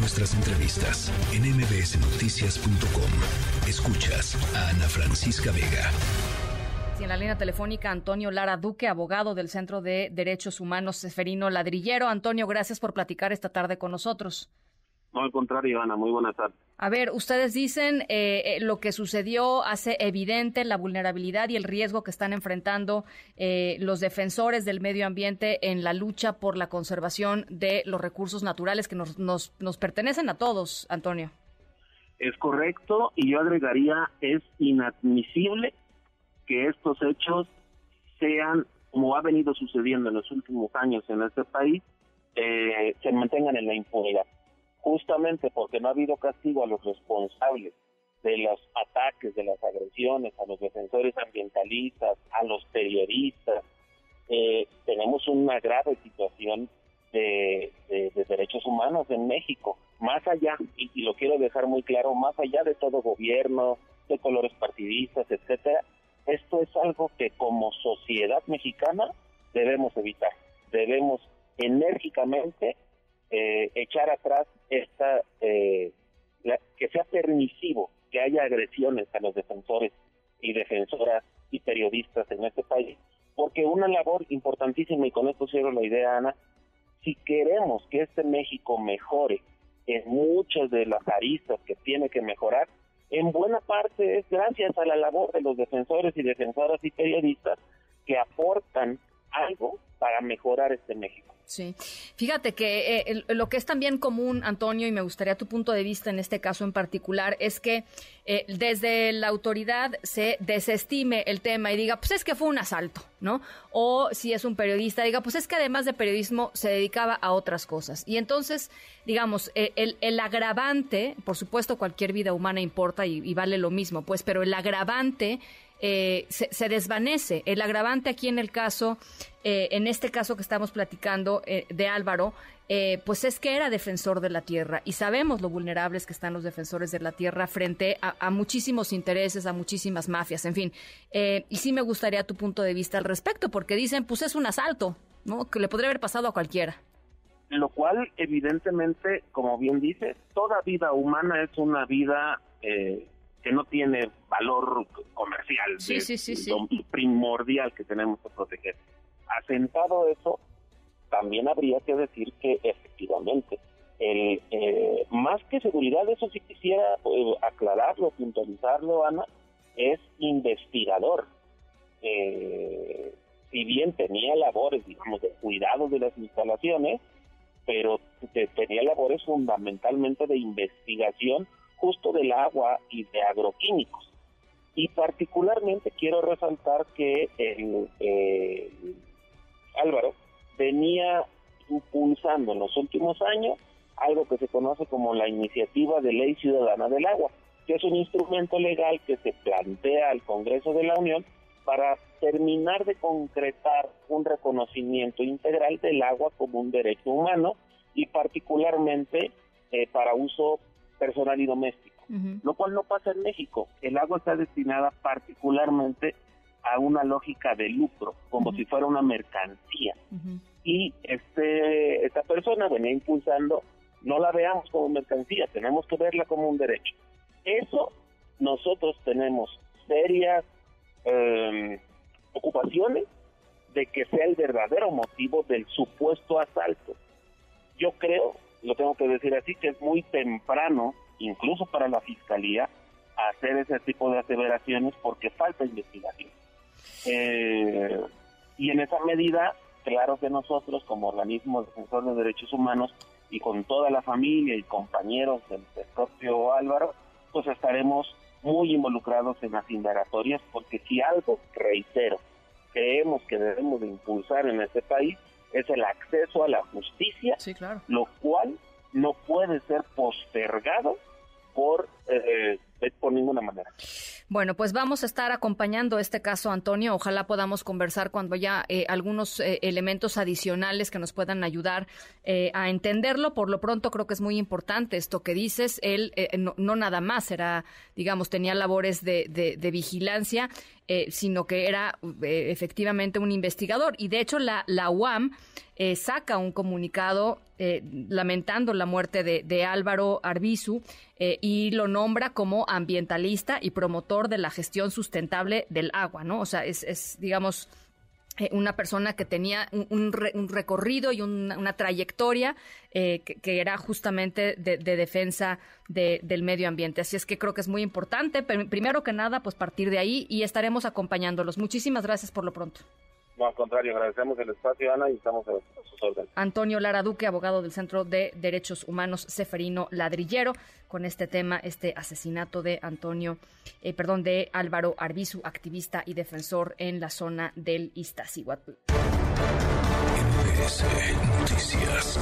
nuestras entrevistas en mbsnoticias.com. Escuchas a Ana Francisca Vega. en la línea telefónica Antonio Lara Duque, abogado del Centro de Derechos Humanos Seferino Ladrillero. Antonio, gracias por platicar esta tarde con nosotros. No, al contrario, Ana, muy buenas tardes. A ver, ustedes dicen eh, eh, lo que sucedió hace evidente la vulnerabilidad y el riesgo que están enfrentando eh, los defensores del medio ambiente en la lucha por la conservación de los recursos naturales que nos, nos, nos pertenecen a todos, Antonio. Es correcto y yo agregaría, es inadmisible que estos hechos sean, como ha venido sucediendo en los últimos años en este país, se mantengan en la impunidad justamente porque no ha habido castigo a los responsables de los ataques, de las agresiones, a los defensores ambientalistas, a los periodistas. Eh, tenemos una grave situación de, derechos humanos en México, más allá, y, lo quiero dejar muy claro, más allá de todo gobierno, de colores partidistas, etcétera, esto es algo que como sociedad mexicana debemos evitar, debemos enérgicamente eh, echar atrás esta eh, que sea permisivo que haya agresiones a los defensores y defensoras y periodistas en este país, porque una labor importantísima, y con esto cierro la idea, Ana, si queremos que este México mejore en muchas de las aristas que tiene que mejorar, en buena parte es gracias a la labor de los defensores y defensoras y periodistas que aportan algo para mejorar este México. Sí, fíjate que eh, lo que es también común, Antonio, y me gustaría tu punto de vista en este caso en particular, es que eh, desde la autoridad se desestime el tema y diga, pues es que fue un asalto, ¿no? O si es un periodista, diga, pues es que además de periodismo se dedicaba a otras cosas. Y entonces, digamos, eh, el, agravante, por supuesto cualquier vida humana importa y, y vale lo mismo, pues, pero el agravante eh, se, desvanece. El agravante aquí en el caso, eh, en este caso que estamos platicando eh, de Álvaro, pues es que era defensor de la tierra y sabemos lo vulnerables que están los defensores de la tierra frente a, muchísimos intereses, a muchísimas mafias, en fin. y sí me gustaría tu punto de vista al respecto, porque dicen, pues es un asalto, ¿no? Que le podría haber pasado a cualquiera. Lo cual, evidentemente, como bien dice, toda vida humana es una vida que no tiene valor comercial, sí, primordial que tenemos que proteger. Asentado eso, también habría que decir que efectivamente, el, eh, más que seguridad, eso sí quisiera eh, aclararlo, puntualizarlo, Ana, es investigador. Eh, si bien tenía labores, digamos, de cuidado de las instalaciones, pero tenía labores fundamentalmente de investigación justo del agua y de agroquímicos. Y particularmente quiero resaltar que el, Álvaro venía impulsando en los últimos años algo que se conoce como la iniciativa de ley ciudadana del agua, que es un instrumento legal que se plantea al Congreso de la Unión para terminar de concretar un reconocimiento integral del agua como un derecho humano y particularmente eh, para uso personal y doméstico, lo cual no pasa en México. El agua está destinada particularmente a una lógica de lucro, como si fuera una mercancía. Y este esta persona venía impulsando, no la veamos como mercancía, tenemos que verla como un derecho. Eso nosotros tenemos serias em, ocupaciones de que sea el verdadero motivo del supuesto asalto. Yo creo lo tengo que decir así, que es muy temprano, incluso para la Fiscalía, hacer ese tipo de aseveraciones porque falta investigación. Eh, y en esa medida, claro que nosotros, como organismo defensor de derechos humanos, y con toda la familia y compañeros del, propio Álvaro, pues estaremos muy involucrados en las indagatorias, porque si algo, reitero, creemos que debemos de impulsar en este país, es el acceso a la justicia, lo cual no puede ser postergado por, eh, por ninguna manera. Bueno, pues vamos a estar acompañando este caso, Antonio. Ojalá podamos conversar cuando haya eh, algunos eh, elementos adicionales que nos puedan ayudar a entenderlo. Por lo pronto, creo que es muy importante esto que dices. Él no, nada más era, digamos, tenía labores de, de, de vigilancia. Sino que era efectivamente un investigador. Y de hecho la, la UAM saca un comunicado lamentando la muerte de, de Álvaro Arbizu y lo nombra como ambientalista y promotor de la gestión sustentable del agua, ¿no? O sea, es, es digamos, eh, una persona que tenía un, recorrido y una, trayectoria eh, que, era justamente de, defensa del medio ambiente. Así es que creo que es muy importante, primero que nada, pues partir de ahí y estaremos acompañándolos. Muchísimas gracias por lo pronto. No, al contrario, agradecemos el espacio, Ana, y estamos a sus órdenes. Antonio Lara Duque, abogado del Centro de Derechos Humanos Seferino Ladrillero, con este tema, este asesinato de Antonio, eh, perdón, de Álvaro Arbizu, activista y defensor en la zona del Iztaccíhuatl. Noticias.